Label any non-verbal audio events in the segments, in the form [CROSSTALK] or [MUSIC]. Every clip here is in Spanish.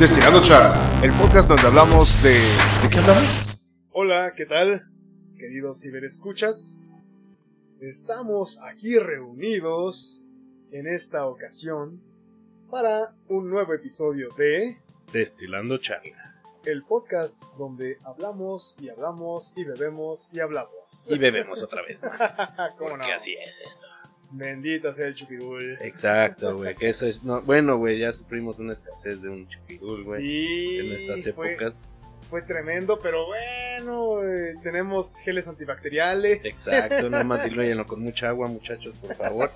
Destilando Charla, el podcast donde hablamos de... ¿De qué hablamos? Hola, ¿qué tal? Queridos ciberescuchas. Estamos aquí reunidos en esta ocasión para un nuevo episodio de Destilando Charla. el podcast donde hablamos y hablamos y bebemos y hablamos. Y bebemos otra vez más. [LAUGHS] ¿Cómo no? Porque así es esto. Bendito sea el chupidul. Exacto, güey. Que eso es. No, bueno, güey, ya sufrimos una escasez de un chupidul, güey. Sí, en estas fue- épocas. Fue, tremendo, pero bueno, tenemos geles antibacteriales. Exacto, nada más [LAUGHS] dilúyenlo con mucha agua, muchachos, por favor.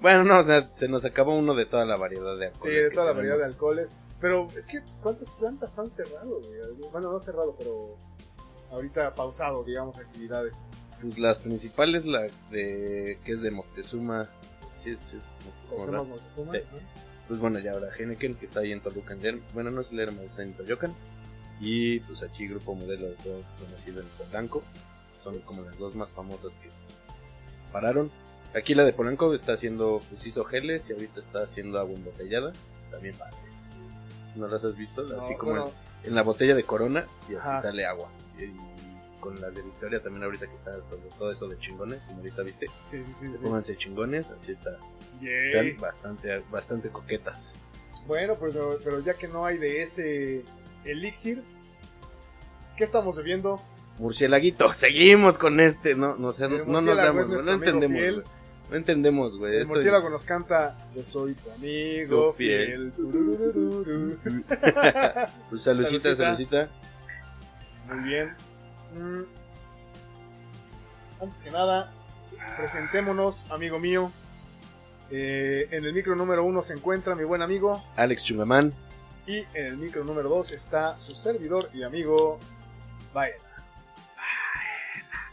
Bueno, no, o sea, se nos acabó uno de toda la variedad de Sí, alcoholes. de que toda la variedad de alcoholes. Pero es que, ¿cuántas plantas han cerrado? güey? Bueno, no cerrado, pero ahorita pausado, digamos, actividades. Pues las principales, la de. que es de Moctezuma. Sí, sí, es Moctezuma. ¿no? Pues bueno, ya ahora Heineken, que está ahí en Toluca. en. Bueno, no es Lerma, está en Toyocan. Y pues aquí Grupo Modelo, todo conocido en Polanco. Son como las dos más famosas que pararon. Aquí la de Polanco está haciendo, pues hizo geles y ahorita está haciendo agua embotellada. También padre. ¿No las has visto? Así como bueno, en, en la botella de Corona y así Ajá. sale agua. Y, y con la de Victoria también ahorita que está sobre todo eso de chingones, como ahorita viste. sí, sí, sí. sí. Pónganse chingones, así está. Están bastante, bastante coquetas. Bueno, pues, pero, pero ya que no hay de ese elixir, ¿qué estamos bebiendo? Murcielaguito, [LAUGHS] seguimos con este, no, no, sé, El no nos damos, no entendemos. No entendemos, güey. El murciélago nos canta Yo soy tu amigo Yo fiel. fiel. [LAUGHS] Pues Salucita. salucita. Muy bien. Mm. Antes que nada, presentémonos, amigo mío. Eh, en el micro número uno se encuentra mi buen amigo. Alex Chungamán. Y en el micro número 2 está su servidor y amigo Baena.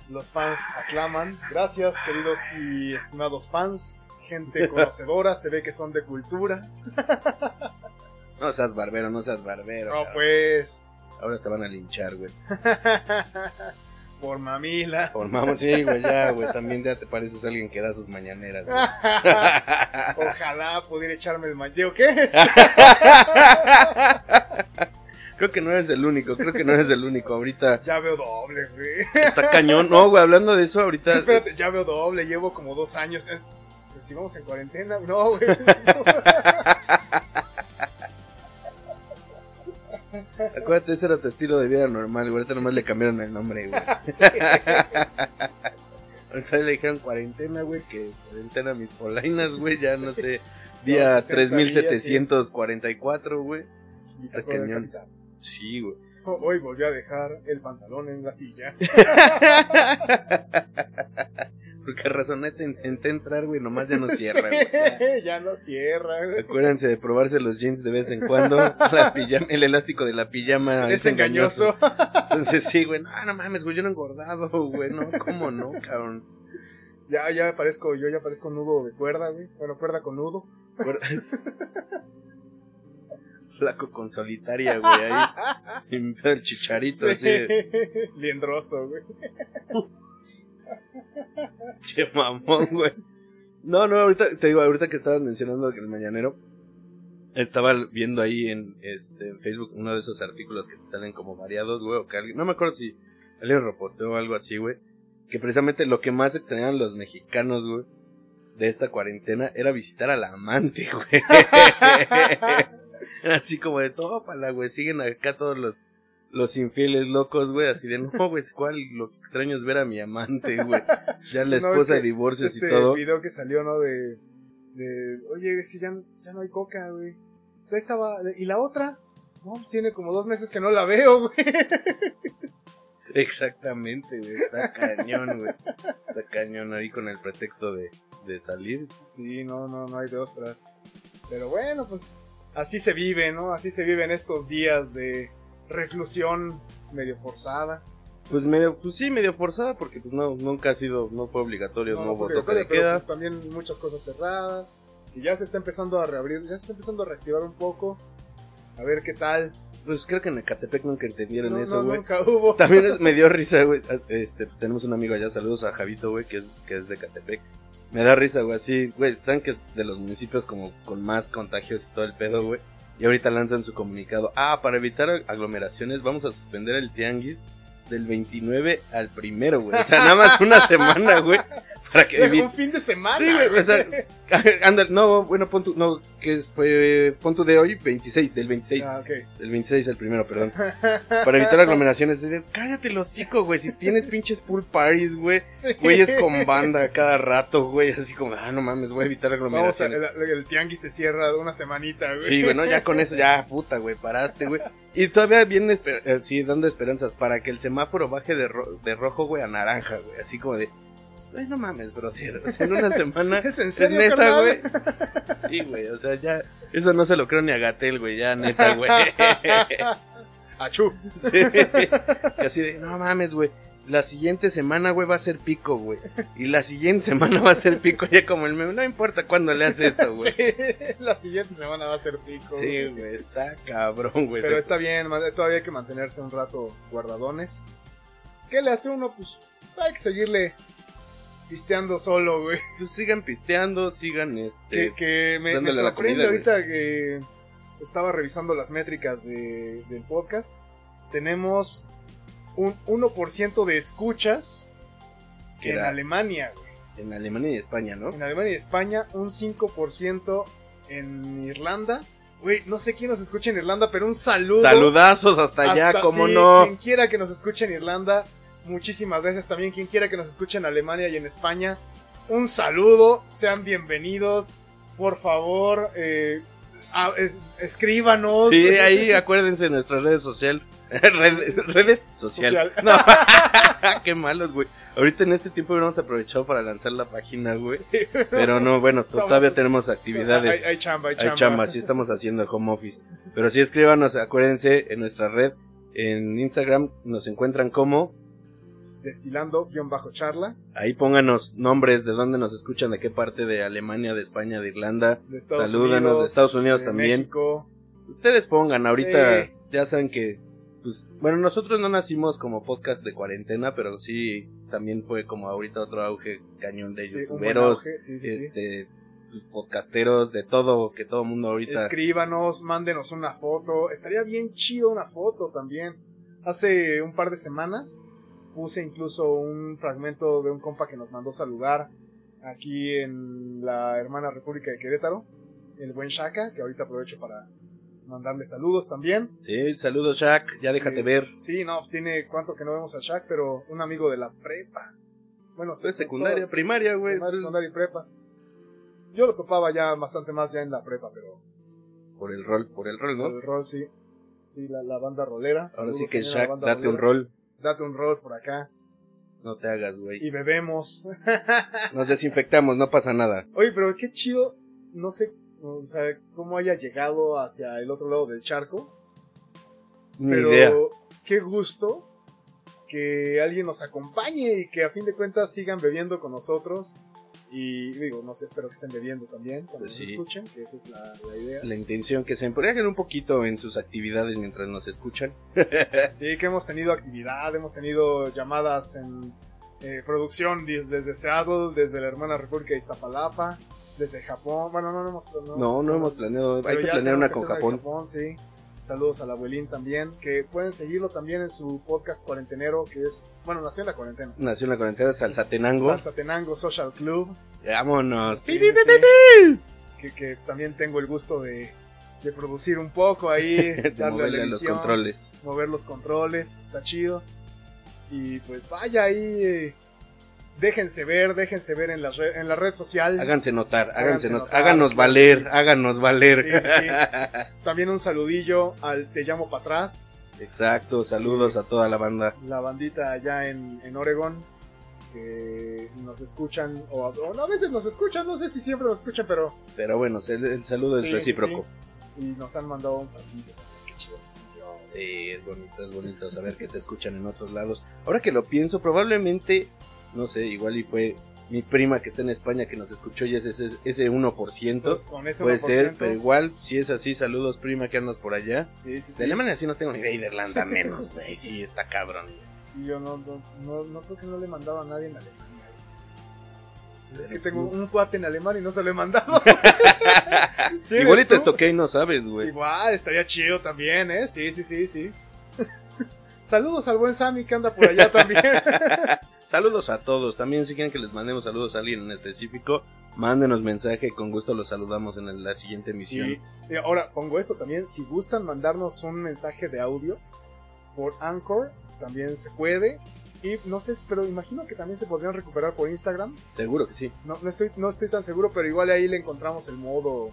Los fans aclaman. Gracias, queridos y estimados fans. Gente [LAUGHS] conocedora, se ve que son de cultura. No seas barbero, no seas barbero. No, cabrón. pues. Ahora te van a linchar, güey. [LAUGHS] Por mamila. Formamos, sí, güey, ya, güey. También ya te pareces a alguien que da sus mañaneras, güey. [LAUGHS] Ojalá pudiera echarme el mañeo. ¿Qué? [LAUGHS] Creo que no eres el único, creo que no eres el único. Ahorita Ya veo doble, güey. está cañón. No, güey, hablando de eso, ahorita. Espérate, ya veo doble. Llevo como dos años. Eh, Pues si vamos en cuarentena. No, güey. Acuérdate, ese era tu estilo de vida normal, güey. Ahorita nomás le cambiaron el nombre, güey. [LAUGHS] Ahorita le dijeron cuarentena, güey, que cuarentena mis polainas, güey, ya no sé. Día No, 60 días, 3744, güey. Está cañón. Sí, güey. Hoy volvió a dejar el pantalón en la silla. [LAUGHS] Porque razonete intenté entrar, güey, nomás ya no [LAUGHS] cierra, güey. Sí, [LAUGHS] ya no cierra, güey. Acuérdense de probarse los jeans de vez en cuando. [LAUGHS] La pijama- el elástico de la pijama Es engañoso. Entonces sí, güey, no, no mames, güey, yo no he engordado, güey, no, ¿cómo no, cabrón? Ya, ya parezco, yo ya parezco nudo de cuerda, güey. Bueno, cuerda con nudo. Flaco con solitaria, güey, ahí. Sin ver el chicharito, así. de, Liendroso, güey. [LAUGHS] Che mamón, güey. No, no, ahorita, te digo, ahorita que estabas mencionando que el mañanero. Estaba viendo ahí en este Facebook uno de esos artículos que te salen como variados, güey, o que alguien, no me acuerdo si alguien reposteó o algo así, güey, que precisamente lo que más extrañaban los mexicanos, güey, de esta cuarentena era visitar al amante, güey. [LAUGHS] así como de tópala, güey, siguen acá todos los los infieles locos, güey, así de no, güey, cuál lo que extraño es ver a mi amante, güey. Ya la [LAUGHS] No, esposa es de que divorcios este y todo. video que salió, ¿no? De, de oye, es que ya, ya no hay coca, güey. Pues ahí estaba. ¿Y la otra? No, tiene como dos meses que no la veo, güey. [LAUGHS] Exactamente, güey. Está cañón, güey. Está cañón ahí con el pretexto de, de salir. Sí, no, no, no hay de ostras. Pero bueno, pues así se vive, ¿no? Así se viven estos días de reclusión medio forzada. Pues medio, pues sí, medio forzada porque pues no, nunca ha sido, no fue obligatorio, no, No, fue toque obligatorio, de pero, queda. pues, también muchas cosas cerradas. Y ya se está empezando a reabrir, ya se está empezando a reactivar un poco. A ver qué tal. Pues creo que en Ecatepec nunca entendieron No, eso, no, güey. nunca hubo. [LAUGHS] También es- me dio risa, güey. Este, pues tenemos un amigo allá, saludos a Javito, güey, que es, que es de Catepec. Me da risa, güey, así, güey, saben que es de los municipios como con más contagios y todo el pedo, güey. Y ahorita lanzan su comunicado. Ah, para evitar aglomeraciones vamos a suspender el tianguis del 29 al primero, güey. O sea, nada más una semana, güey. [LAUGHS] Para que. Un fin de semana. Sí, güey. O sea, anda, [LAUGHS] no, bueno, pon tu, no, que fue, pon tu de hoy, 26, del 26. Ah, ok. Del 26 al primero, perdón. [LAUGHS] Para evitar aglomeraciones, cállate el hocico, güey. Si tienes pinches pool parties, güey. Güey, es con banda cada rato, güey. Así como, ah, no mames, voy a evitar aglomeraciones. Vamos a, el, el, tianguis se cierra una semanita, güey. Sí, güey, no, ya con eso, ya, puta, güey, paraste, güey. Y todavía vienen, eh, sí, dando esperanzas para que el semáforo baje de, de rojo, güey, a naranja, güey. Así como de, Ay, no mames, brother. O sea, en una semana. [LAUGHS] ¿Es en serio, neta, güey. Sí, güey. O sea, ya. Eso no se lo creo ni a Gatel, güey. Ya, neta, güey. [LAUGHS] Achú. Sí. Y así de, no mames, güey. La siguiente semana, güey, va a ser pico, güey. Y la siguiente semana va a ser pico, ya como el meme. No importa cuándo le haces esto, güey. [LAUGHS] Sí, la siguiente semana va a ser pico. Sí, güey, está cabrón, güey. Pero está bien, todavía hay que mantenerse un rato guardadones. ¿Qué le hace uno? Pues hay que seguirle pisteando solo, güey. Pues sigan pisteando, sigan este. Que, me, sorprende ahorita que estaba revisando las métricas de, del podcast. Tenemos un 1% de escuchas en Alemania, güey. En Alemania y España, ¿no? En Alemania y España, un 5% en Irlanda. Güey, no sé quién nos escucha en Irlanda, pero un saludo. Saludazos hasta, allá, como no. Quien quiera que nos escuche en Irlanda, Muchísimas gracias también quien quiera que nos escuche en Alemania y en España. Un saludo, sean bienvenidos. Por favor, eh, escríbanos. Sí, [LAUGHS] ahí acuérdense de nuestras redes sociales. [LAUGHS] redes, social. No. [LAUGHS] Qué malos, güey. Ahorita en este tiempo hubiéramos aprovechado para lanzar la página, güey. Pero no, bueno, todavía tenemos actividades. Hay, chamba, hay chamba. Hay chamba, sí estamos haciendo el home office. Pero sí escríbanos, acuérdense, en nuestra red, en Instagram, nos encuentran como destilando-charla. Ahí pónganos nombres de dónde nos escuchan, de qué parte de Alemania, de España, de Irlanda. De Estados Salúdanos, de Estados Unidos también. México. Ustedes pongan, ahorita ya saben que, pues, bueno, nosotros no nacimos como podcast de cuarentena, pero sí también fue como ahorita otro auge cañón de youtuberos, este, pues, podcasteros, de todo, que todo el mundo ahorita. Escríbanos, mándenos una foto. Estaría bien chido una foto también. Hace un par de semanas puse incluso un fragmento de un compa que nos mandó saludar aquí en la hermana República de Querétaro, el buen Shaka, que ahorita aprovecho para mandarle saludos también. Sí, saludos Shak, ya déjate ver. Sí, no, tiene cuánto que no vemos a Shak, pero un amigo de la prepa. Bueno, es secundaria, primaria, güey. secundaria y prepa. Yo lo topaba ya bastante más ya en la prepa, pero... Por el rol, por el rol, ¿no? Por el rol, sí. Sí, la, banda rolera. Ahora sí que Shaq, date un rol date un rol por acá. No te hagas, güey. Y bebemos. [LAUGHS] Nos desinfectamos, no pasa nada. Oye, pero qué chido, no sé, o sea, cómo haya llegado hacia el otro lado del charco. Ni pero qué gusto que alguien nos acompañe y que a fin de cuentas sigan bebiendo con nosotros. Y digo, no sé, espero que estén bebiendo también cuando pues nos escuchen, que esa es la, idea. La intención que se embriaguen un poquito en sus actividades mientras nos escuchan. sí, que hemos tenido actividad, hemos tenido llamadas en eh, producción desde, Seattle, desde la hermana República de Iztapalapa, desde Japón. Bueno, no, no hemos planeado. No, no hemos planeado. Hay que planear una con Japón. Japón sí. Saludos al abuelín también, que pueden seguirlo también en su podcast cuarentenero, que es, bueno, nació en la cuarentena. Nació en la cuarentena, Salsatenango. Salsatenango Social Club. Vámonos. Sí, Que, que, también tengo el gusto de, de producir un poco ahí, [LAUGHS] darle a la los controles. Mover los controles, está chido. Y pues vaya ahí eh, déjense ver, déjense ver en la red, en la red social. Háganse notar, háganse, notar, háganos valer, háganos valer. [LAUGHS] También un saludillo al Te llamo para atrás. Exacto, saludos a toda la banda. La bandita allá en, en Oregon que nos escuchan, o, a veces nos escuchan, no sé si siempre nos escuchan, pero... Pero bueno, el, saludo es recíproco. Y nos han mandado un saludo. Sí, es bonito, es bonito saber que te escuchan en otros lados. Ahora que lo pienso, probablemente no sé, igual y fue mi prima que está en España que nos escuchó y es ese, ese 1%. Pues puede ser, pero igual, si es así, saludos prima que andas por allá. Sí, sí, De Alemania sí no tengo ni idea y de Irlanda menos, güey. Sí, está cabrón. Sí, yo no, no, no, creo que no le mandaba a nadie en Alemania. Es que tengo un cuate en alemán y no se lo he mandado. [LAUGHS] ¿Sí Igual y te tú? estoqué y no sabes, güey. Igual, estaría chido también, ¿eh? Sí, sí, sí, sí. Saludos al buen Sammy que anda por allá también. [LAUGHS] Saludos a todos. También si quieren que les mandemos saludos a alguien en específico, mándenos mensaje. Con gusto los saludamos en la siguiente emisión. Sí. Y ahora pongo esto también. Si gustan mandarnos un mensaje de audio por Anchor, también se puede. Y no sé, pero imagino que también se podrían recuperar por Instagram. Seguro que sí. No, no, estoy, no estoy tan seguro, pero igual ahí le encontramos el modo.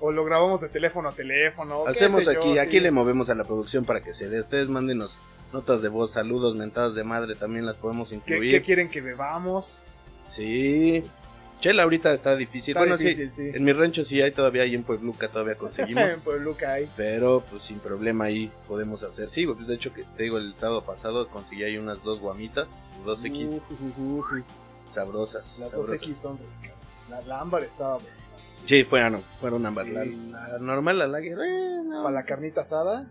O lo grabamos de teléfono a teléfono. Hacemos yo, aquí, sí. aquí le movemos a la producción para que se dé. Ustedes mándenos notas de voz, saludos, mentadas de madre, también las podemos ¿Qué, incluir. qué quieren que bebamos? Sí. Chela ahorita está difícil. Está bueno, difícil, sí. sí. En mi rancho sí hay todavía, ahí en Puebluca todavía [LAUGHS] conseguimos. En Puebluca hay. pero pues sin problema ahí podemos hacer. Sí, de hecho que te digo, el sábado pasado conseguí ahí unas dos guamitas, dos X Uh, uh, uh, uh. sabrosas. Las dos. X son ricas. La, la ámbar estaba buena. Sí, fueron, fueron. Sí. La, la normal, la lager, eh, no. Para la carnita asada,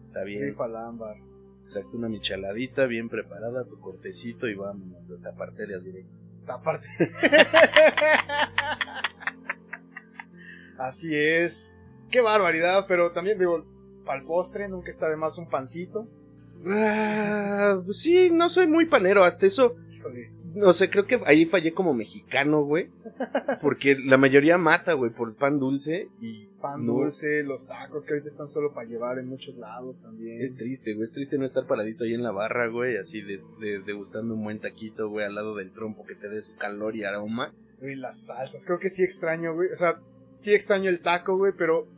Está bien. rifa la ámbar. Exacto, una micheladita bien preparada, tu cortecito y vámonos de taparterias directo. Aparte. Así es. Qué barbaridad, pero también digo, para el postre nunca está de más un pancito. Ah, pues sí, no soy muy panero, hasta eso. Híjole. No sé, creo que ahí fallé como mexicano, güey. Porque la mayoría mata, güey, por pan dulce y Pan no. dulce, los tacos que ahorita están solo para llevar en muchos lados también. Es triste, güey. Es triste no estar paradito ahí en la barra, güey. Así de, de- degustando un buen taquito, güey, al lado del trompo que te dé su calor y aroma. Güey, las salsas, creo que sí extraño, güey. O sea, sí extraño el taco, güey, pero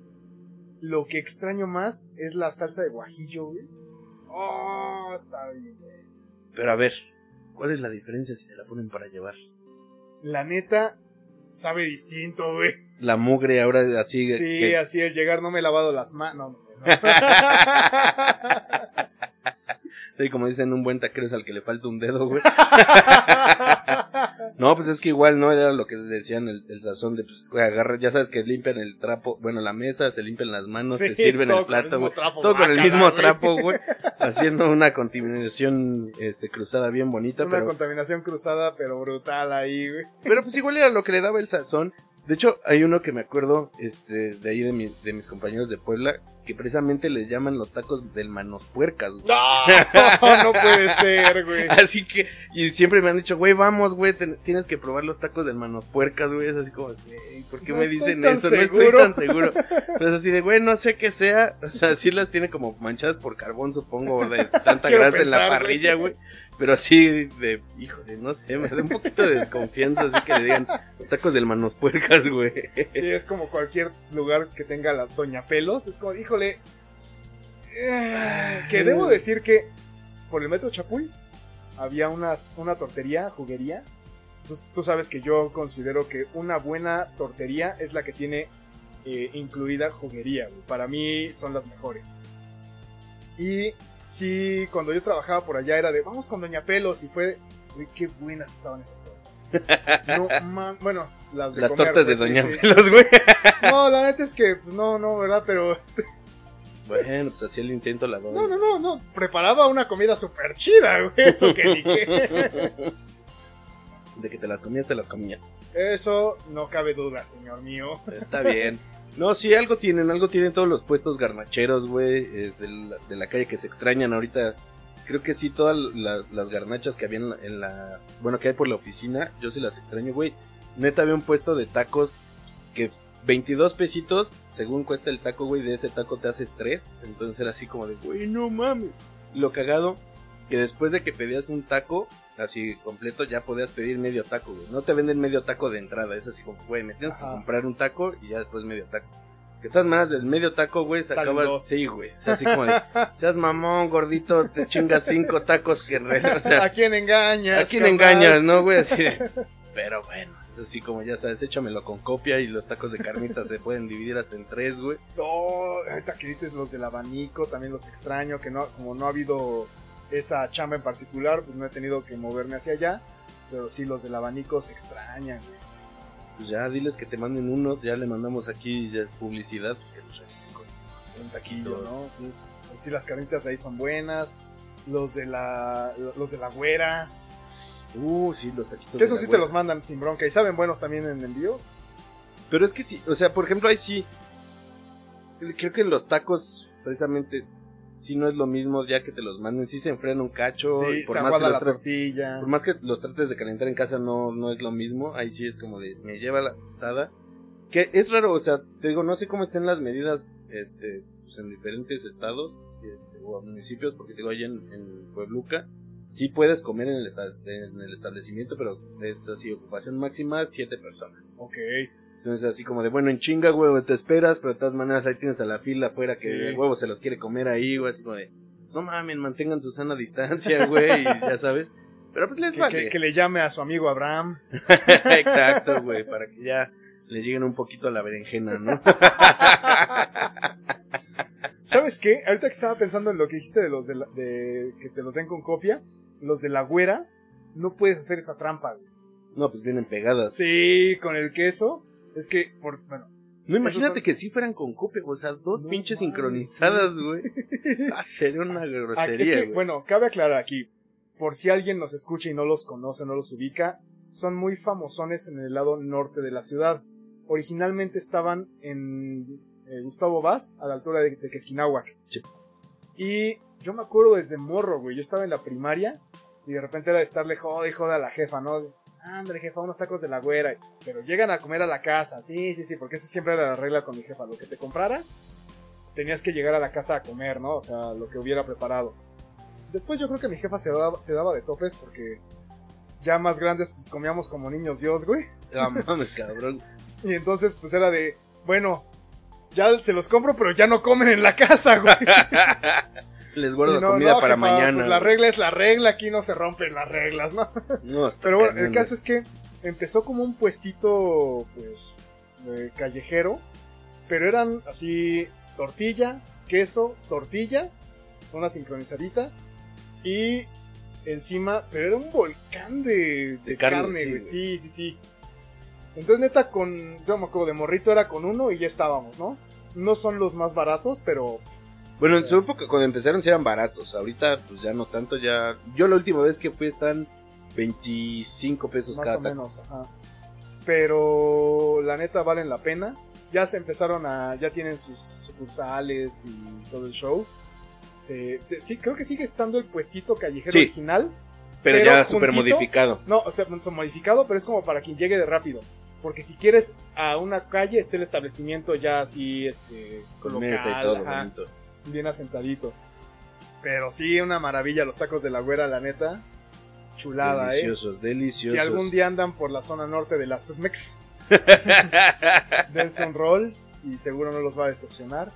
lo que extraño más es la salsa de guajillo, güey. Oh, está bien, güey. Pero a ver, ¿cuál es la diferencia si te la ponen para llevar? La neta, sabe distinto, güey. La mugre ahora así. Sí, que- así el llegar no me he lavado las manos. No, sé, ¿no? [LAUGHS] [LAUGHS] Sí, como dicen, un buen taquero es al que le falta un dedo, güey. [LAUGHS] No, pues es que igual no era lo que decían el, el sazón de, pues, güey, agarra, ya sabes que limpian el trapo, bueno, la mesa, se limpian las manos, Sí, te sirven el plato, güey. Todo con el mismo trapo, güey. [LAUGHS] Haciendo una continuación, este, cruzada bien bonita, Una pero, contaminación cruzada, pero brutal ahí, güey. pero pues igual era lo que le daba el sazón. De hecho, hay uno que me acuerdo, este, de ahí de, mi- de mis compañeros de Puebla, que precisamente les llaman los tacos del manos puercas, güey. No, [LAUGHS] no puede ser, güey. Así que, y siempre me han dicho, güey, vamos, güey, tienes que probar los tacos del manos puercas, güey. Es así como, güey, ¿por qué No me dicen eso? No estoy tan seguro. Pero es así de, güey, no sé qué sea. O sea, sí las tiene como manchadas por carbón, supongo, de tanta [LAUGHS] grasa en la parrilla, güey. Pero así de, híjole, no sé, me da un poquito de desconfianza, así que le digan tacos del manos puercas, güey. Sí, es como cualquier lugar que tenga la Doña Pelos. Es como, híjole. eh, que debo decir que por el metro Chapuy había unas, una tortería, juguería. Tú sabes que yo considero que una buena tortería es la que tiene eh, incluida juguería. güey. Para mí son las mejores. Y sí, cuando yo trabajaba por allá era de, vamos con Doña Pelos. Y fue, uy, qué buenas estaban esas tortas. No, man, bueno, las de Las comer, tortas de pues, Doña sí. Pelos, güey. [LAUGHS] No, la neta es que, pues, no, no, ¿verdad? Pero, este, Bueno, pues así el intento la doy. no, no, no, no. Preparaba una comida súper chida, güey. Eso que ni qué. [LAUGHS] De que te las comías, te las comías. Eso no cabe duda, señor mío. Está bien. No, sí, algo tienen, algo tienen todos los puestos garnacheros, güey, eh, de, la, de la calle que se extrañan ahorita. Creo que sí, todas la- las garnachas que había en la, en la- Bueno, que hay por la oficina, yo sí las extraño, güey. Neta, había un puesto de tacos que 22 pesitos, según cuesta el taco, güey, de ese taco te haces tres. Entonces era así como de, güey, no mames. Lo cagado, que después de que pedías un taco, así completo, ya podías pedir medio taco, güey. No te venden medio taco de entrada, es así como, güey, me tienes que comprar un taco y ya después medio taco. Que de todas maneras, del medio taco, güey, sacabas, sí, güey, es así como de, [LAUGHS] seas mamón, gordito, te chingas cinco tacos que, re- o sea, ¿A quién engañas? ¿a quién engañas, no, güey? Así de, [LAUGHS] pero bueno, es así como ya sabes, échamelo con copia y los tacos de carnitas se pueden dividir hasta en tres, güey. No, ahorita que dices los del abanico, también los extraño, que no, como no ha habido esa chamba en particular, pues no he tenido que moverme hacia allá. Pero sí, los del abanico se extrañan, güey. Pues ya diles que te manden unos, ya le mandamos aquí ya publicidad, pues que los regresen con, con taquitos. ¿no? Sí. Sí, las carnitas ahí son buenas. Los de la, los de la güera. Uh, sí, los taquitos. Que eso sí te los mandan sin bronca. Y saben buenos también en envío. Pero es que sí, o sea, por ejemplo, ahí sí. Creo que los tacos, precisamente, sí no es lo mismo ya que te los manden. Sí se enfrían un cacho. y Sí, por se más que los la tortilla. Por más que los trates de calentar en casa no, no es lo mismo, ahí sí es como de, me lleva la tostada. Que es raro, o sea, te digo, no sé cómo estén las medidas este, pues en diferentes estados este, o municipios, porque te digo, allá en, en Puebluca, sí puedes comer en el, en el establecimiento, pero es así, ocupación máxima, siete personas. Ok. Entonces así como de, bueno, en chinga, huevo, te esperas, pero de todas maneras ahí tienes a la fila afuera que el huevo se los quiere comer ahí, güey, así como de, no mamen, mantengan su sana distancia, [LAUGHS] güey, y ya sabes. Pero pues les Que, vale. que- que le llame a su amigo Abraham. [LAUGHS] Exacto, güey, para que ya le lleguen un poquito a la berenjena, ¿no? [LAUGHS] ¿Sabes qué? Ahorita que estaba pensando en lo que dijiste de los de, la- de que te los den con copia, los de la güera, no puedes hacer esa trampa. güey. No, pues vienen pegadas. Sí, con el queso. Es que, por, bueno, No, imagínate son- que sí fueran con copia, o sea, dos No pinches sincronizadas, [LAUGHS] güey. Ah, sería una Ah, es grosería, que, güey. bueno, cabe aclarar aquí, por si alguien nos escucha y no los conoce, no los ubica, son muy famosones en el lado norte de la ciudad. Originalmente estaban en eh, Gustavo Vaz, a la altura de, de Quesquinahuac. Sí. Y yo me acuerdo desde morro, güey, yo estaba en la primaria y de repente era de estarle joda y joda a la jefa, ¿no? Ándale, jefa, unos tacos de la güera. Pero llegan a comer a la casa, sí, sí, sí, porque esa siempre era la regla con mi jefa, lo que te comprara, tenías que llegar a la casa a comer, ¿no? O sea, lo que hubiera preparado. Después yo creo que mi jefa se daba, se daba de topes porque ya más grandes pues comíamos como niños Dios, güey. Ah, mames, cabrón. [LAUGHS] Y entonces pues era de, bueno, ya se los compro pero ya no comen en la casa, güey. [LAUGHS] Les guardo no, comida no, para jefa, mañana. Pues la regla es la regla, aquí no se rompen las reglas, ¿no? No, [LAUGHS] está Pero bueno, el caso es que empezó como un puestito, pues, eh, callejero, pero eran así tortilla, queso, tortilla, zona sincronizadita, y encima, pero era un volcán de, de De carne, carne, sí, güey, güey. sí, sí, sí. Entonces, neta, con, yo me acuerdo, de morrito era con uno y ya estábamos, ¿no? No son los más baratos, pero Bueno, en su época cuando empezaron sí eran baratos. Ahorita pues ya no tanto, ya... Yo la última vez que fui están 25 pesos más cada o taco. menos, ajá. Pero la neta valen la pena. Ya se empezaron a, ya tienen sus sucursales y todo el show. Se- sí, creo que sigue estando el puestito callejero Sí. original. Pero, Pero ya super juntito, modificado. No, o sea, son modificado, pero es como para quien llegue de rápido. Porque si quieres a una calle, esté el establecimiento ya así, este, Con local, mesa y todo, ajá, bonito. Bien asentadito. Pero sí, una maravilla los tacos de la güera, la neta. Chulada, eh. deliciosos, deliciosos. Si algún día andan por la zona norte de las Mex, [LAUGHS] dense un rol y seguro no los va a decepcionar.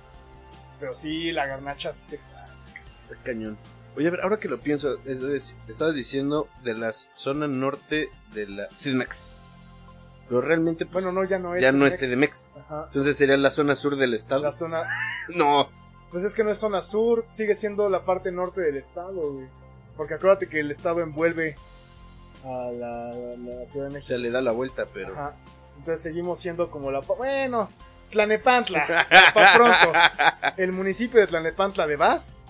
Pero sí, la garnacha sí se extraña. Cañón. Oye, a ver, ahora que lo pienso, estabas diciendo de la zona norte de la CDMX. Pero realmente, pues, Bueno, no, ya no es Ya no es. CDMX. Ajá. Entonces sería la zona sur del estado. La zona. [LAUGHS] No. Pues es que no es zona sur, sigue siendo la parte norte del estado, güey. Porque acuérdate que el estado envuelve a la, la Ciudad de México. sea, le da la vuelta, pero. Ajá. Entonces seguimos siendo como la. Bueno, Tlanepantla, para pronto. [LAUGHS] El municipio de Tlanepantla de Vaz.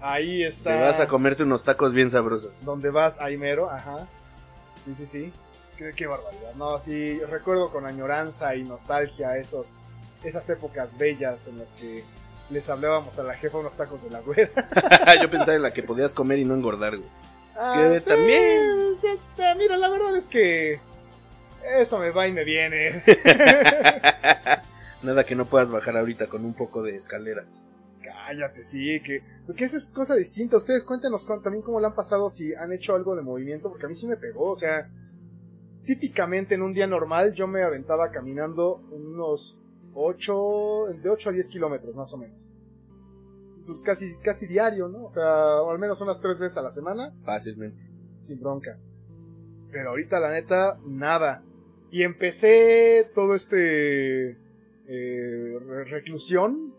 Ahí está. Te vas a comerte unos tacos bien sabrosos. donde vas, ahí mero, ajá. Sí, sí, sí. Qué, qué barbaridad. No, sí, recuerdo con añoranza y nostalgia esos, esas épocas bellas en las que les hablábamos a la jefa unos tacos de la güera. [LAUGHS] Yo pensaba en la que podías comer y no engordar, güey. Ah, también. eh, Mira, la verdad es que eso me va y me viene. [LAUGHS] Nada que no puedas bajar ahorita con un poco de escaleras. Cállate, sí, que, que esa es cosa distinta. Ustedes cuéntenos con- también cómo le han pasado, si han hecho algo de movimiento, porque a mí sí me pegó, o sea, típicamente en un día normal yo me aventaba caminando unos 8, de 8 a 10 kilómetros más o menos. Pues casi, casi diario, ¿no? O sea, o al menos unas tres veces a la semana, Fácilmente. sin bronca. Pero ahorita la neta, nada. Y empecé todo este eh, re- reclusión.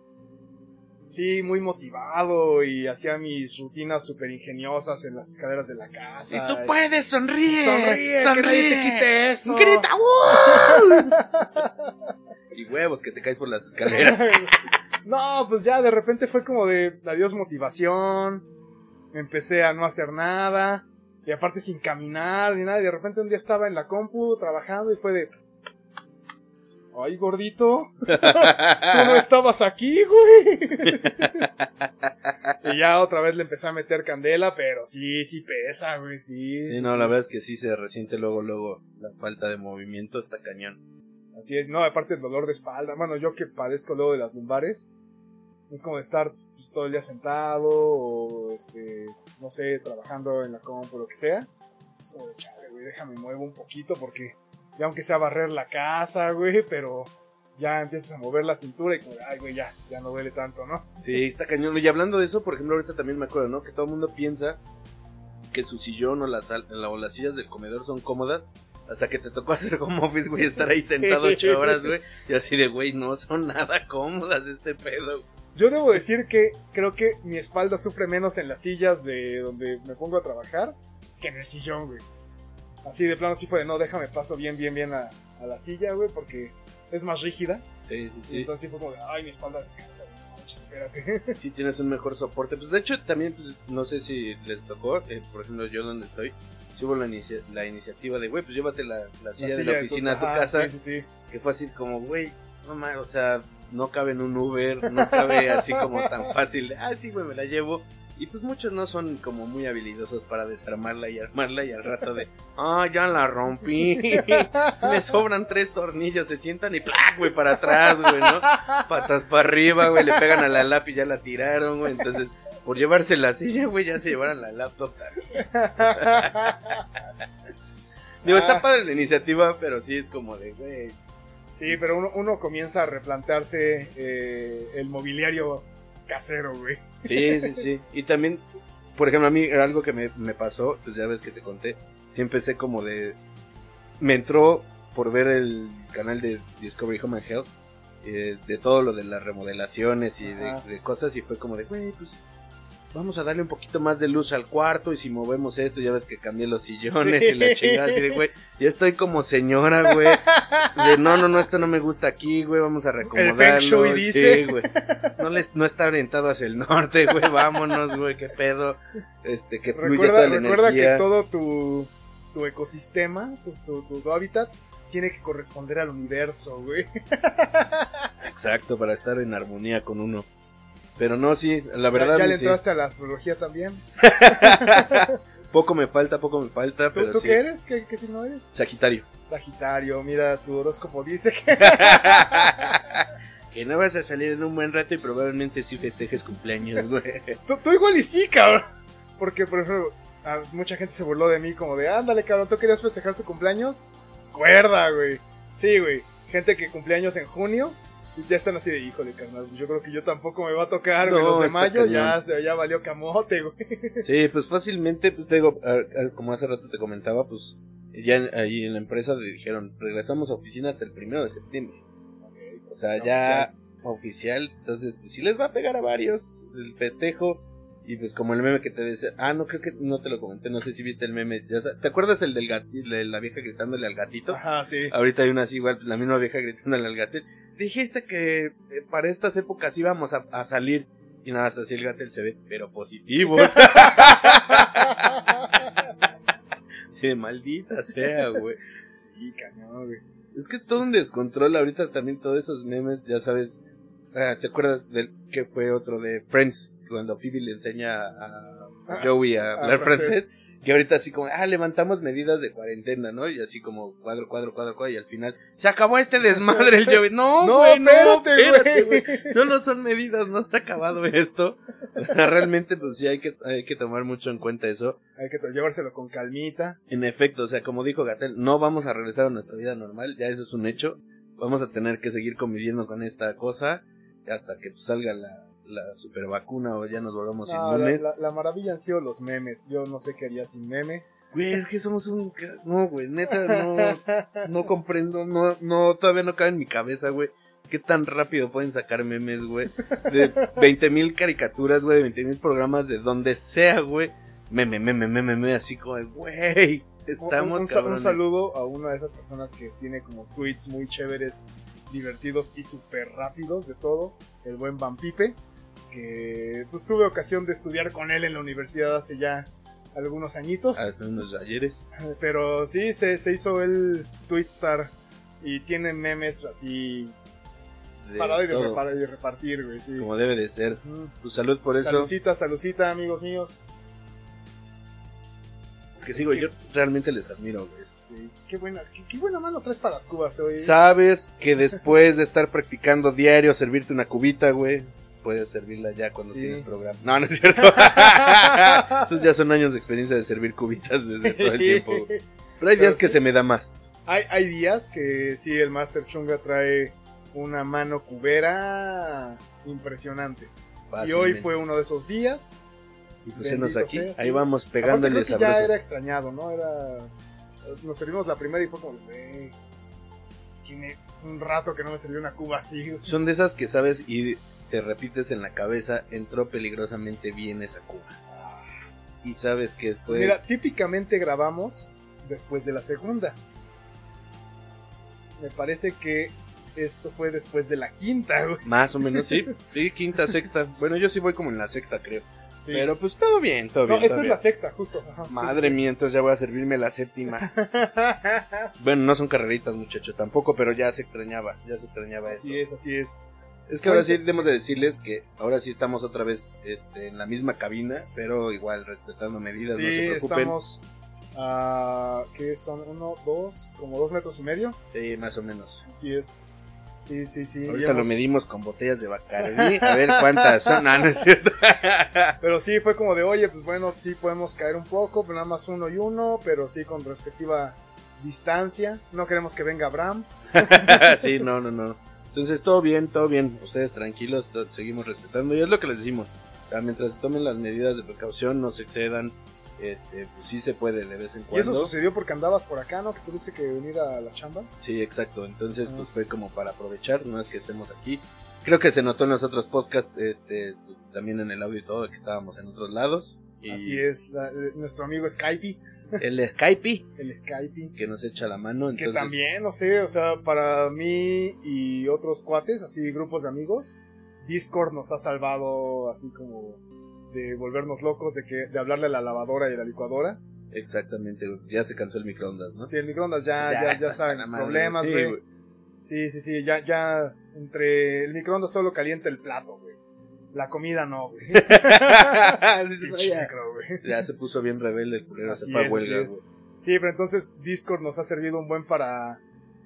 Sí, muy motivado y hacía mis rutinas súper ingeniosas en las escaleras de la casa. puedes, sonríe. Sonríe, que nadie te quite eso. Grita, [LAUGHS] Y huevos que te caes por las escaleras. [LAUGHS] no, pues ya de repente fue como de adiós motivación. Empecé a no hacer nada. Y aparte sin caminar ni nada. Y de repente un día estaba en la compu trabajando y fue de. Ay, gordito. Tú no estabas aquí, güey. [LAUGHS] y ya otra vez le empezó a meter candela, pero sí, sí pesa, güey, sí. Sí, no, la verdad es que sí se resiente luego, luego la falta de movimiento está cañón. Así es, no, aparte el dolor de espalda. Bueno, yo que padezco luego de las lumbares. Es como estar pues, todo el día sentado o, este, no sé, trabajando en la compu o lo que sea. Es como de, chale, güey, déjame muevo un poquito porque ya aunque sea barrer la casa, güey, pero ya empiezas a mover la cintura y como, ay, güey, ya, ya no duele tanto, ¿no? Sí, está cañón. Y hablando de eso, por ejemplo, ahorita también me acuerdo, ¿no? Que todo el mundo piensa que su sillón o las, o las sillas del comedor son cómodas. Hasta que te tocó hacer home office, güey, estar ahí sentado ocho horas, güey. Y así de, güey, no son nada cómodas este pedo. Yo debo decir que creo que mi espalda sufre menos en las sillas de donde me pongo a trabajar que en el sillón, güey. Así de plano sí fue de, no, déjame paso bien, bien, bien a, a la silla, güey, porque es más rígida. Sí, sí, Y sí. entonces sí fue como de, ay, mi espalda descansa. Espérate. [LAUGHS] Sí tienes un mejor soporte. Pues de hecho también, pues, no sé si les tocó, eh, por ejemplo, yo donde estoy, sí hubo la, inicia- la iniciativa de, güey, pues llévate la, la silla de la tu- oficina a tu casa. Sí, sí, sí. que fue así como, güey, no mames, o sea, no cabe en un Uber, no cabe así como tan fácil. Ah, sí, güey, me la llevo. Y pues muchos no son como muy habilidosos para desarmarla y armarla y al rato de, ah, ya la rompí. [LAUGHS] Me sobran tres tornillos, se sientan y ¡plac! güey, para atrás, güey, ¿no? Patas para arriba, güey, le pegan a la y ya la tiraron, güey. Entonces, por llevarse la silla, güey, ya se llevaron la laptop también. [LAUGHS] Digo, está Ah. padre la iniciativa, pero sí es como de, güey, Sí, pero uno, uno comienza a replantearse eh, el mobiliario casero, güey. Sí, sí, sí. Y también, por ejemplo, a mí era algo que me, me pasó, pues ya ves que te conté. Sí empecé como de... Me entró por ver el canal de Discovery Home and Health. eh, de todo lo de las remodelaciones y de, de cosas. Y fue como de, güey, pues vamos a darle un poquito más de luz al cuarto. Y si movemos esto, ya ves que cambié los sillones Sí. y la chingada. Así de, güey, ya estoy como señora, güey. De no, no, no, esto no me gusta aquí, güey. Vamos a reacomodarlo. Shui dice. Sí, güey. No, les, no está orientado hacia el norte, güey. Vámonos, güey. Qué pedo. Este, que fluya Recuerda, toda la recuerda energía. que todo tu, tu ecosistema, tu, tu, tu hábitat, tiene que corresponder al universo, güey. Exacto, para estar en armonía con uno. Pero no, sí, la ¿Ya, verdad. ya le sí. entraste a la astrología también? [LAUGHS] Poco me falta, poco me falta, ¿Tú, pero tú sí. qué eres? ¿Qué, ¿Qué signo eres? Sagitario. Sagitario, mira, tu horóscopo dice que... [LAUGHS] que no vas a salir en un buen rato y probablemente sí festejes cumpleaños, güey. [LAUGHS] tú, tú igual y sí, cabrón. Porque, por ejemplo, mucha gente se burló de mí como de, ándale, cabrón, ¿tú querías festejar tu cumpleaños? Cuerda, güey. Sí, güey. Gente que cumpleaños en junio ya están así de, híjole, carnal, yo creo que yo tampoco me va a tocar, güey. No, Los de mayo ya, ya valió camote, güey. [LAUGHS] Sí, pues fácilmente, pues te digo, como hace rato te comentaba, pues ya en- ahí en la empresa le dijeron, regresamos a oficina hasta el primero de septiembre. O sea, ya oficial, entonces pues sí les va a pegar a varios el festejo. Y pues como el meme que te decía, ah, no creo que no te lo comenté, no sé si viste el meme, ya ¿te acuerdas el del gatito, la vieja gritándole al gatito? Ajá, sí. Ahorita hay una así igual, la misma vieja gritándole al gatito. Dijiste que eh, para estas épocas íbamos a, a salir y nada, hasta así el gatel se ve, pero positivos. [LAUGHS] Sí, maldita sea, güey. sí, cañón, güey. Es que es todo un descontrol ahorita también todos esos memes, ya sabes. Ah, ¿Te acuerdas del que fue otro de Friends? Cuando Phoebe le enseña a, Ah, Joey a hablar francés. Que ahorita así como, ah, levantamos medidas de cuarentena, ¿no? Y así como cuadro, cuadro, cuadro, cuadro. Y al final, se acabó este desmadre el Joey. No, No, güey, no, espérate, espérate, güey. güey. Solo son medidas, no se ha acabado esto. O sea, realmente, pues sí hay que, hay que tomar mucho en cuenta eso. Hay que llevárselo con calmita. En efecto, o sea, como dijo Gatel, no vamos a regresar a nuestra vida normal, ya eso es un hecho. Vamos a tener que seguir conviviendo con esta cosa hasta que pues, salga la, la super vacuna o ya nos volvamos No, inmunes. la- la maravilla han sido los memes. Yo no sé qué haría sin memes. Güey, es que somos un... No, güey, neta, no, [LAUGHS] no comprendo, no, no, todavía no cabe en mi cabeza, güey. ¿Qué tan rápido pueden sacar memes, güey? De [LAUGHS] 20 mil caricaturas, güey, de 20 mil programas de donde sea, güey. Meme, meme, meme, meme, así como de, güey, estamos un, un un saludo a una de esas personas que tiene como tweets muy chéveres, divertidos y súper rápidos de todo. El buen Van Pipe. Que pues tuve ocasión de estudiar con él en la universidad hace ya algunos añitos. Hace unos ayeres. Pero sí, se, se hizo el Twitstar y tiene memes así de para de, todo, reparar y repartir, güey. Sí. Como debe de ser. Mm. Tu salud por eso. Salucita, salucita, amigos míos. Que sigo, yo realmente les admiro, güey. Sí, qué buena, qué, qué buena mano traes para las cubas hoy. Sabes que después de estar practicando diario servirte una cubita, güey, puedes servirla ya cuando Sí. tienes programa. No, no es cierto. [LAUGHS] Esos ya son años de experiencia de servir cubitas desde todo el tiempo. Pero hay días que se me da más. hay, hay días que sí, el Master Chunga trae una mano cubera impresionante. Y hoy Fácilmente. fue uno de esos días. Y pues aquí, sea, sí. ahí vamos pegándole creo que ya era extrañado, ¿no? Era. Nos servimos la primera y fue como. Tiene un rato que no me sirvió una cuba así. güey". Son de esas que sabes y te repites en la cabeza, entró peligrosamente bien esa cuba. Y sabes que después... Mira, típicamente grabamos después de la segunda. Me parece que esto fue después de la quinta, güey. Más o menos, sí. [LAUGHS] Sí, quinta, sexta. Bueno, yo sí voy como en la sexta, creo. Sí. Pero pues todo bien, todo no, bien. esta todo es bien. la sexta, justo. Ajá, Madre sí, mía, entonces ya voy a servirme la séptima. [LAUGHS] Bueno, no son carreritas, muchachos, tampoco, pero ya se extrañaba, ya se extrañaba esto. Así es, así es. Es que ahora sí Bueno, debemos de decirles que ahora sí estamos otra vez este, en la misma cabina, pero igual respetando medidas, Sí, no se preocupen. estamos a. ¿Qué son? Uno, dos, como dos metros y medio. Sí, más o menos. Así es. Sí, sí, sí. Ahorita lo medimos con botellas de Bacardi, a ver cuántas son. [LAUGHS] No, no es cierto. [LAUGHS] Pero sí, fue como de, oye, pues bueno, sí podemos caer un poco, pero nada más uno y uno, pero sí con respectiva distancia. No queremos que venga Abraham. [LAUGHS] sí, no, no, no. Entonces todo bien, todo bien. Ustedes tranquilos, seguimos respetando. Y es lo que les decimos. O sea, mientras tomen las medidas de precaución, no se excedan. Este, pues sí se puede de vez en Y eso cuando. sucedió porque andabas por acá, ¿no? Que tuviste que venir a la chamba. Sí, exacto. Entonces, Ah. pues fue como para aprovechar, no es que estemos aquí. Creo que se notó en los otros podcasts, este, pues también en el audio y todo, que estábamos en otros lados. Y Así es, la- eh, nuestro amigo Skype, El Skype, [LAUGHS] el Skype. que nos echa la mano. Que Entonces, también, no sé, o sea, para mí y otros cuates, así grupos de amigos, Discord nos ha salvado así como de volvernos locos, de que de hablarle a la lavadora y a la licuadora. Exactamente, ya se cansó el microondas, ¿no? Si el microondas ya, ya, ya, hasta saben problemas, sí, güey. Sí, sí, sí, ya, ya, entre el microondas solo calienta el plato, güey. La comida no, güey. [LAUGHS] Güey. Ya se puso bien rebelde el culero, se Así fue a es, huelga, güey. Sí, pero entonces Discord nos ha servido un buen para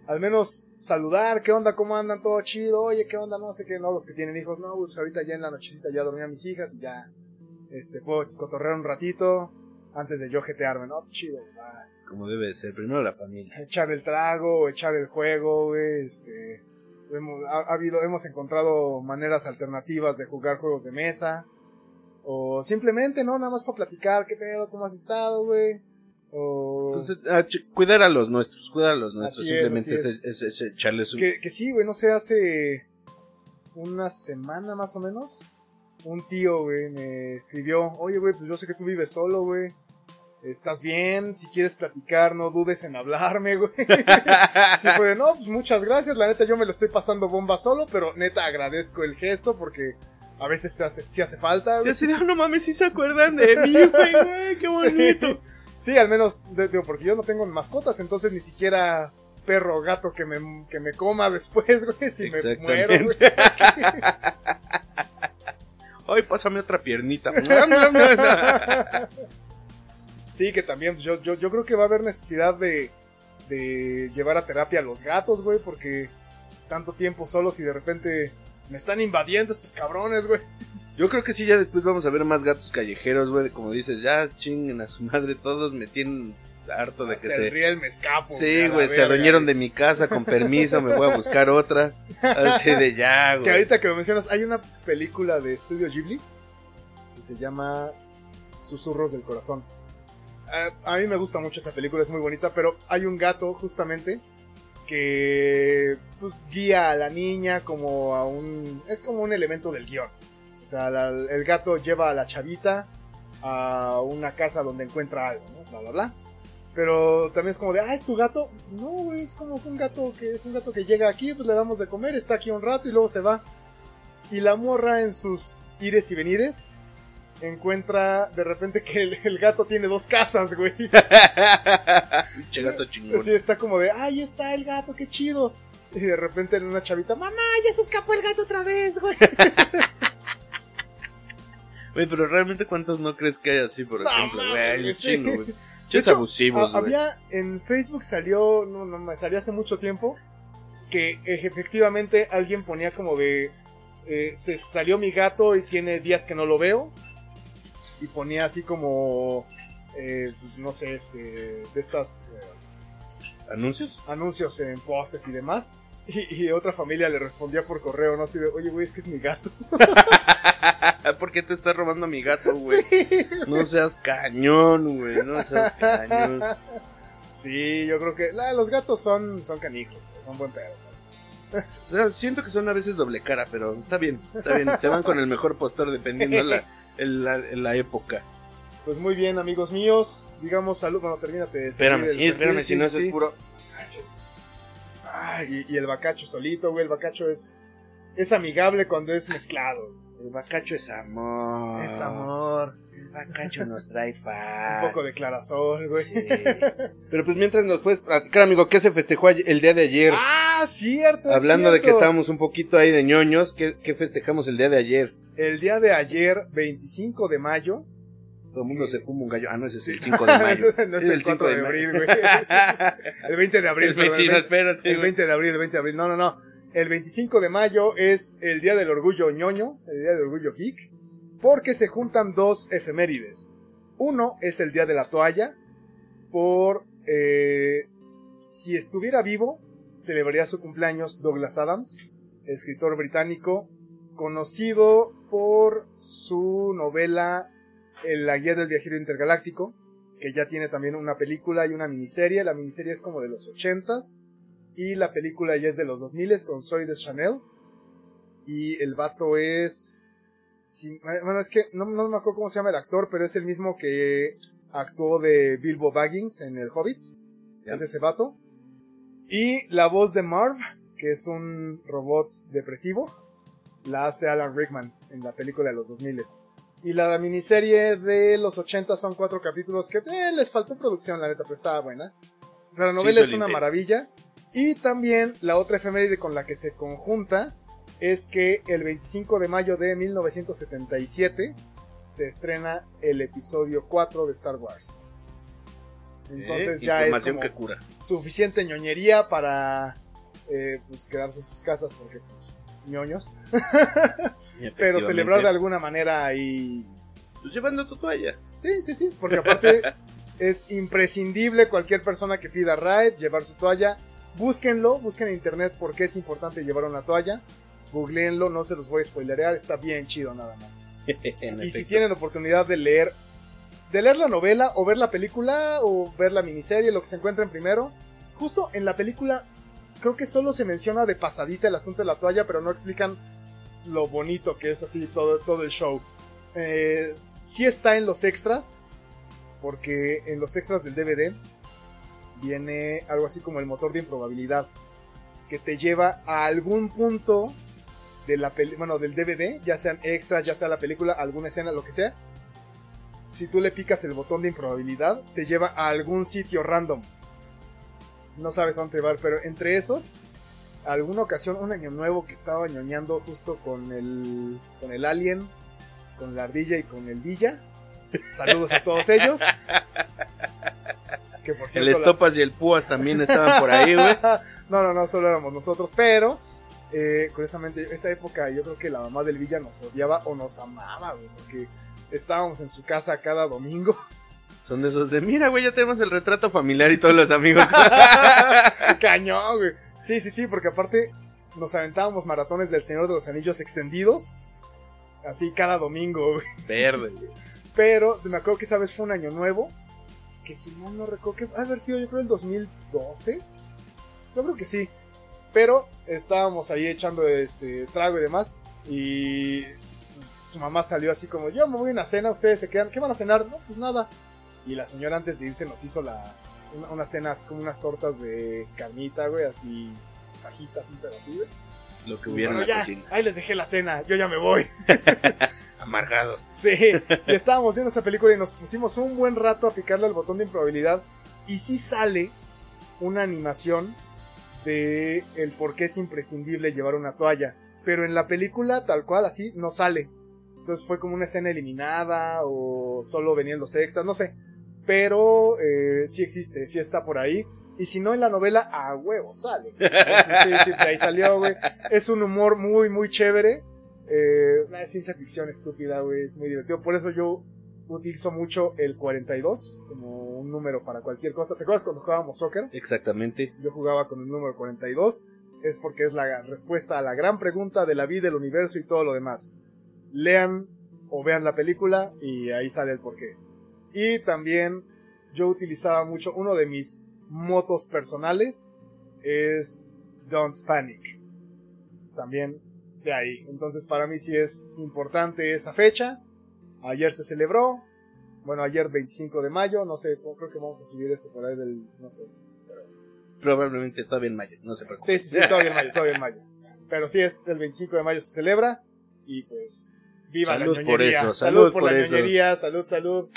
al menos saludar, qué onda, cómo andan, todo chido, oye, qué onda, no sé qué, no, los que tienen hijos, no, pues ahorita ya en la nochecita ya dormí a mis hijas y ya, este, puedo cotorrear un ratito antes de yo jetearme, no, chido, va. Como debe de ser, primero la familia. echar el trago, echar el juego, güey, este, hemos, ha, ha habido, hemos encontrado maneras alternativas de jugar juegos de mesa, o simplemente, ¿no? Nada más para platicar, qué pedo, cómo has estado, güey, o... Entonces, ah, cuidar a los nuestros, cuidar a los nuestros, Así es, simplemente así es, es- es echarles un... Que, que sí, güey, no sé, hace una semana más o menos, un tío, güey, me escribió, oye, güey, pues yo sé que tú vives solo, güey. ¿Estás bien? Si quieres platicar, no dudes en hablarme, güey. [LAUGHS] Sí fue de, no, pues muchas gracias, la neta yo me lo estoy pasando bomba solo, pero neta agradezco el gesto porque a veces se hace, sí hace falta, Sí, así de, "Ah, no mames, si se acuerdan de mí, güey, güey, qué bonito. Sí, Sí, al menos, digo, porque yo no tengo mascotas, entonces ni siquiera perro o gato que me, que me coma después, [LAUGHS] güey, si me muero, güey. [LAUGHS] Ay, pásame otra piernita. Sí, que también yo, yo, yo creo que va a haber necesidad de, de llevar a terapia a los gatos, güey, porque tanto tiempo solos y de repente me están invadiendo estos cabrones, güey. Yo creo que sí, ya después vamos a ver más gatos callejeros, güey. Como dices, ya chinguen a su madre todos, me tienen harto de que el se... riel me escapo. Sí, güey, se adueñaron de mi casa, con permiso, me voy a buscar otra. Así de ya, [LAUGHS] Que güey. ahorita que lo mencionas, hay una película de Estudio Ghibli que se llama Susurros del Corazón. A, mí me gusta mucho esa película, es muy bonita, pero hay un gato justamente que pues, guía a la niña como a un... es como un elemento del guion. O sea, el gato lleva a la chavita a una casa donde encuentra algo, ¿no? Bla, bla, bla. Pero también es como de, ah, ¿es tu gato? No, güey, es como un gato que es un gato que llega aquí, pues le damos de comer, está aquí un rato y luego se va. Y la morra en sus ires y venires encuentra de repente que el, el gato tiene dos casas, güey. [LAUGHS] Pinche gato chingón. Así está como de, ahí está el gato, qué chido. Y de repente en una chavita, mamá, ya se escapó el gato otra vez, güey. [LAUGHS] Güey, pero realmente cuántos no crees que hay así, por No, ejemplo, güey, hay un sí. chingo, güey. Hecho, abusivos, güey. había en Facebook salió, no, no, me salió hace mucho tiempo, que efectivamente alguien ponía como de, eh, se salió mi gato y tiene días que no lo veo. Y ponía así como, eh, pues, no sé, este, de estas eh, ¿Anuncios? anuncios en postes y demás. [LAUGHS] Y, y otra familia le respondía por correo, ¿no? Así de, oye, güey, es que es mi gato. [LAUGHS] ¿Por qué te estás robando a mi gato, güey? No seas cañón, güey. No seas cañón. Sí, yo creo que la- los gatos son, son canijos, son buen pedo. O sea, siento que son a veces doble cara, pero está bien, está bien. Se van con el mejor postor dependiendo Sí. la, el- la, la época. Pues muy bien, amigos míos. Digamos salud. Bueno, termínate. de Espérame, sí, espérame, si no es puro. Ay, y, y el bacacho solito, güey. El bacacho es, es amigable cuando es mezclado. El bacacho es amor. Es amor. Bacacho nos [LAUGHS] trae Un paz. poco de clarasol, güey. Sí. [LAUGHS] Pero pues mientras nos puedes platicar, amigo, ¿qué se festejó el día de ayer? Ah, cierto. Hablando de que estábamos un poquito ahí de ñoños, ¿qué, qué festejamos el día de ayer? El día de ayer, 25 de mayo. Todo el mundo se fuma un gallo. Ah, no, ese es el 5 [LAUGHS] de mayo. no es, Es el 4 de, abril, güey. el 20 de abril. El perdón, vecino, el espérate, El güey. 20 de abril, el 20 de abril. No, no, no. El 25 de mayo es el Día del Orgullo ñoño, el Día del Orgullo geek, porque se juntan dos efemérides. Uno es el Día de la Toalla, por... eh, si estuviera vivo, celebraría su cumpleaños Douglas Adams, escritor británico, conocido por su novela El- La Guía del Viajero Intergaláctico, que ya tiene también una película y una miniserie. La miniserie es como de los 80s y la película ya es de los 2000 con Zoe de Chanel. Y el vato es... sí, bueno, es que no, no me acuerdo cómo se llama el actor, pero es el mismo que actuó de Bilbo Baggins en El Hobbit. Es ese vato. Y la voz de Marv, que es un robot depresivo, la hace Alan Rickman en la película de los 2000 y la miniserie de los 80 son cuatro capítulos que eh, les faltó producción, la neta, pero estaba buena. La novela hizo es una maravilla. Y también la otra efeméride con la que se conjunta es que el 25 de mayo de 1977 se estrena el episodio 4 de Star Wars. Entonces Eh, ya es como que cura. suficiente ñoñería para eh, pues quedarse en sus casas porque pues ñoños. [LAUGHS] Pero celebrar de alguna manera ahí Pues llevando tu toalla. Sí, sí, sí, porque aparte [LAUGHS] es imprescindible cualquier persona que pida ride llevar su toalla. Búsquenlo, busquen en internet por qué es importante llevar una toalla. Googleenlo, no se los voy a spoilerear, está bien chido nada más. [LAUGHS] Y si tienen oportunidad de leer, de leer la novela o ver la película o ver la miniserie, lo que se encuentren primero, justo en la película creo que solo se menciona de pasadita el asunto de la toalla, pero no explican lo bonito que es así todo, todo el show. Eh, sí está en los extras, porque en los extras del DVD viene algo así como el motor de improbabilidad, que te lleva a algún punto de la peli bueno, del DVD, ya sean extras, ya sea la película, alguna escena, lo que sea. Si tú le picas el botón de improbabilidad, te lleva a algún sitio random. No sabes dónde va, pero entre esos, alguna ocasión, un año nuevo que estaba ñoñando justo con el, con el alien, con la ardilla y con el villa. Saludos a todos ellos. Que por El la- Estopas y el Púas también estaban por ahí, güey. [LAUGHS] no, no, no, solo éramos nosotros, pero eh, curiosamente esa época yo creo que la mamá del Villa nos odiaba o nos amaba, güey, porque estábamos en su casa cada domingo. [LAUGHS] Son de esos de, mira, güey, ya tenemos el retrato familiar y todos los amigos. [LAUGHS] Cañón, güey. Sí, sí, sí, porque aparte nos aventábamos maratones del Señor de los Anillos extendidos. Así cada domingo, güey. Verde, güey. Pero me acuerdo que esa vez fue un año nuevo. Que si mal no recuerdo que ha haber sido yo creo el 2012. Yo creo que sí. Pero estábamos ahí echando este trago y demás. Y su mamá salió así como, yo me voy a una cena, ustedes se quedan, ¿qué van a cenar? No, pues nada. Y la señora antes de irse nos hizo la una, una cena así como unas tortas de carnita, güey, así fajitas, un pedacito. Lo que hubiera Bueno, en la ya, cocina. ahí les dejé la cena, yo ya me voy. [LAUGHS] Amargados. Sí, y estábamos viendo esa película y nos pusimos un buen rato a picarle al botón de improbabilidad. Y sí sale una animación de el por qué es imprescindible llevar una toalla. Pero en la película, tal cual, así, no sale. Entonces fue como una escena eliminada o solo venían los extras, no sé. Pero eh, sí existe, sí está por ahí. Y si no en la novela, a huevo sale. [LAUGHS] Sí, sí, de ahí salió, güey. Es un humor muy, muy chévere. Eh, una ciencia ficción estúpida, güey. Es muy divertido. Por eso yo utilizo mucho el 42 como un número para cualquier cosa. ¿Te acuerdas cuando jugábamos soccer? Exactamente. Yo jugaba con el número 42. Es porque es la respuesta a la gran pregunta de la vida, el universo y todo lo demás. Lean o vean la película y ahí sale el porqué. Y también yo utilizaba mucho uno de mis motos personales es Don't Panic. También de ahí. Entonces para mí sí es importante esa fecha. Ayer se celebró. Bueno, ayer 25 de mayo. No sé, creo que vamos a subir esto por ahí del... No sé. Probablemente todavía en mayo, no se preocupe. Sí, sí, sí, todavía en mayo, todavía en mayo. Pero sí es el 25 de mayo se celebra. Y pues... Viva Salud la por ñoñería. eso, salud, salud por, por la eso. ñoñería. Salud, salud.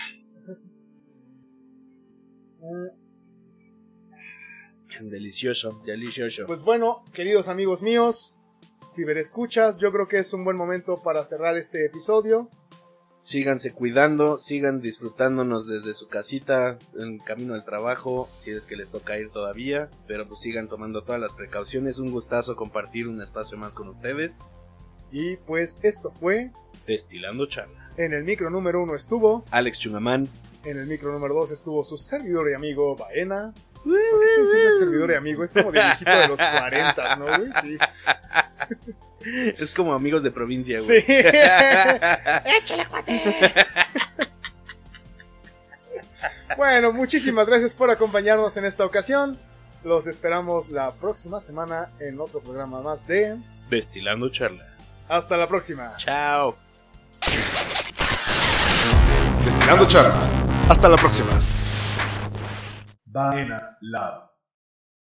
[LAUGHS] Delicioso, delicioso. Pues bueno, queridos amigos míos, si me escuchas, yo creo que es un buen momento para cerrar este episodio. Síganse cuidando, sigan disfrutándonos desde su casita, en camino al trabajo, si es que les toca ir todavía, pero pues sigan tomando todas las precauciones. Un gustazo compartir un espacio más con ustedes. Y pues esto fue, Destilando charla. en el micro número uno estuvo, Alex Chungamán. en el micro número dos estuvo su servidor y amigo Baena. ¿Por qué estoy diciendo servidor y amigo? Es como de viejito de los 40, ¿no, güey? Sí. [LAUGHS] Es como amigos de provincia, güey. Sí. [LAUGHS] [LAUGHS] bueno, muchísimas gracias por acompañarnos en esta ocasión. Los esperamos la próxima semana en otro programa más de... Destilando charla. Hasta la próxima. Chao. Destilando charla. Hasta la próxima. Baena Lab.